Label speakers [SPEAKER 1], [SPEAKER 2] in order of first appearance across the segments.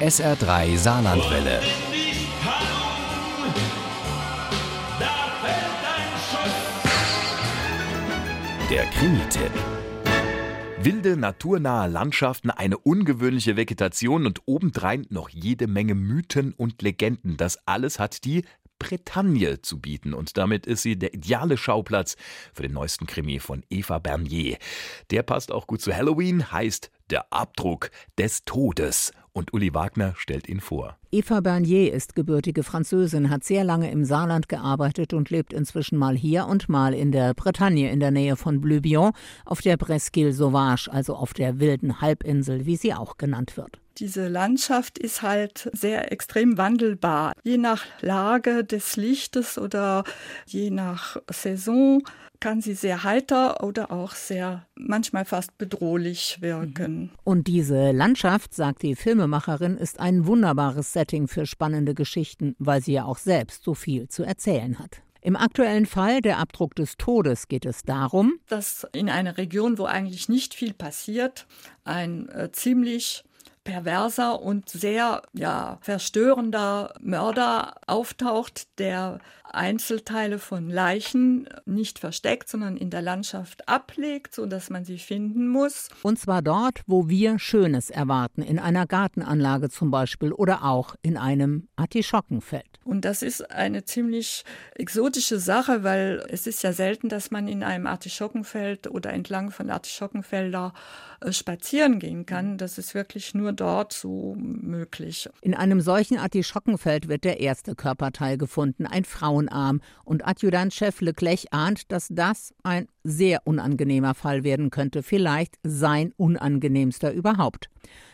[SPEAKER 1] SR3 Saarlandwelle. Der Krimi-Tipp. Wilde, naturnahe Landschaften, eine ungewöhnliche Vegetation und obendrein noch jede Menge Mythen und Legenden. Das alles hat die Bretagne zu bieten und damit ist sie der ideale Schauplatz für den neuesten Krimi von Eva Bernier. Der passt auch gut zu Halloween, heißt Der Abdruck des Todes und Uli Wagner stellt ihn vor.
[SPEAKER 2] Eva Bernier ist gebürtige Französin, hat sehr lange im Saarland gearbeitet und lebt inzwischen mal hier und mal in der Bretagne in der Nähe von Bleubion auf der Presqu'île Sauvage, also auf der wilden Halbinsel, wie sie auch genannt wird.
[SPEAKER 3] Diese Landschaft ist halt sehr extrem wandelbar. Je nach Lage des Lichtes oder je nach Saison kann sie sehr heiter oder auch sehr manchmal fast bedrohlich wirken. Mhm.
[SPEAKER 2] Und diese Landschaft, sagt die Filmemacherin, ist ein wunderbares Setting für spannende Geschichten, weil sie ja auch selbst so viel zu erzählen hat. Im aktuellen Fall, der Abdruck des Todes, geht es darum,
[SPEAKER 3] dass in einer Region, wo eigentlich nicht viel passiert, ein äh, ziemlich perverser und sehr ja, verstörender Mörder auftaucht, der Einzelteile von Leichen nicht versteckt, sondern in der Landschaft ablegt, so dass man sie finden muss.
[SPEAKER 2] Und zwar dort, wo wir Schönes erwarten, in einer Gartenanlage zum Beispiel oder auch in einem Artischockenfeld.
[SPEAKER 3] Und das ist eine ziemlich exotische Sache, weil es ist ja selten, dass man in einem Artischockenfeld oder entlang von Artischockenfelder äh, spazieren gehen kann. Das ist wirklich nur so möglich.
[SPEAKER 2] In einem solchen Artischockenfeld wird der erste Körperteil gefunden, ein Frauenarm. Und Adjutantchef Leclerc ahnt, dass das ein sehr unangenehmer Fall werden könnte, vielleicht sein unangenehmster überhaupt.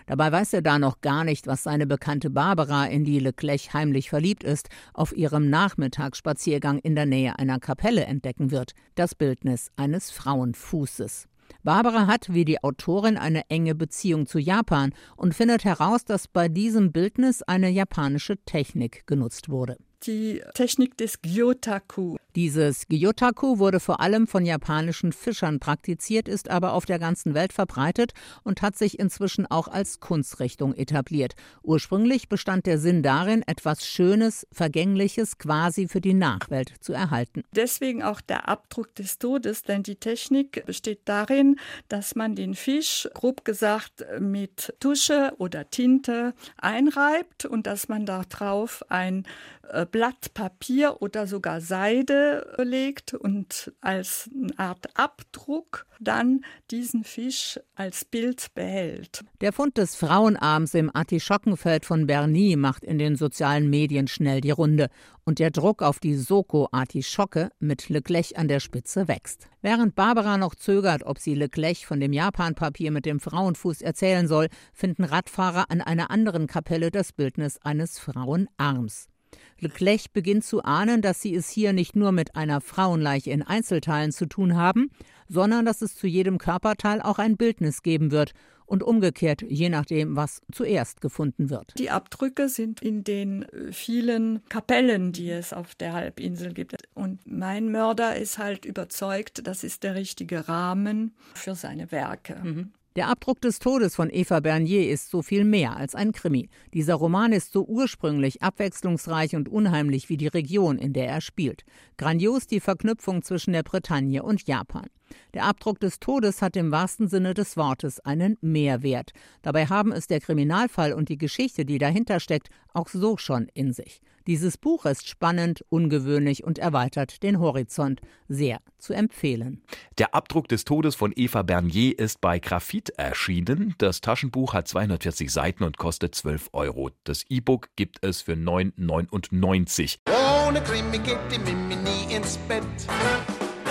[SPEAKER 2] Dabei weiß er da noch gar nicht, was seine Bekannte Barbara, in die Leclerc heimlich verliebt ist, auf ihrem Nachmittagsspaziergang in der Nähe einer Kapelle entdecken wird: das Bildnis eines Frauenfußes. Barbara hat, wie die Autorin, eine enge Beziehung zu Japan und findet heraus, dass bei diesem Bildnis eine japanische Technik genutzt wurde
[SPEAKER 3] die Technik des Gyotaku.
[SPEAKER 2] Dieses Gyotaku wurde vor allem von japanischen Fischern praktiziert, ist aber auf der ganzen Welt verbreitet und hat sich inzwischen auch als Kunstrichtung etabliert. Ursprünglich bestand der Sinn darin, etwas Schönes, Vergängliches quasi für die Nachwelt zu erhalten.
[SPEAKER 3] Deswegen auch der Abdruck des Todes, denn die Technik besteht darin, dass man den Fisch, grob gesagt, mit Tusche oder Tinte einreibt und dass man darauf ein äh, Blatt Papier oder sogar Seide legt und als eine Art Abdruck dann diesen Fisch als Bild behält.
[SPEAKER 2] Der Fund des Frauenarms im Artischockenfeld von Berny macht in den sozialen Medien schnell die Runde und der Druck auf die Soko-Artischocke mit Leclerc an der Spitze wächst. Während Barbara noch zögert, ob sie Leclerc von dem Japanpapier mit dem Frauenfuß erzählen soll, finden Radfahrer an einer anderen Kapelle das Bildnis eines Frauenarms. Leclerc beginnt zu ahnen, dass sie es hier nicht nur mit einer Frauenleiche in Einzelteilen zu tun haben, sondern dass es zu jedem Körperteil auch ein Bildnis geben wird und umgekehrt, je nachdem, was zuerst gefunden wird.
[SPEAKER 3] Die Abdrücke sind in den äh, vielen Kapellen, die es auf der Halbinsel gibt. Und mein Mörder ist halt überzeugt, das ist der richtige Rahmen für seine Werke. Mhm.
[SPEAKER 2] Der Abdruck des Todes von Eva Bernier ist so viel mehr als ein Krimi. Dieser Roman ist so ursprünglich, abwechslungsreich und unheimlich wie die Region, in der er spielt. Grandios die Verknüpfung zwischen der Bretagne und Japan. Der Abdruck des Todes hat im wahrsten Sinne des Wortes einen Mehrwert. Dabei haben es der Kriminalfall und die Geschichte, die dahinter steckt, auch so schon in sich. Dieses Buch ist spannend, ungewöhnlich und erweitert den Horizont. Sehr zu empfehlen.
[SPEAKER 1] Der Abdruck des Todes von Eva Bernier ist bei Graphit erschienen. Das Taschenbuch hat 240 Seiten und kostet 12 Euro. Das E-Book gibt es für 9,99. Ohne Krimi geht die Mimi nie ins Bett.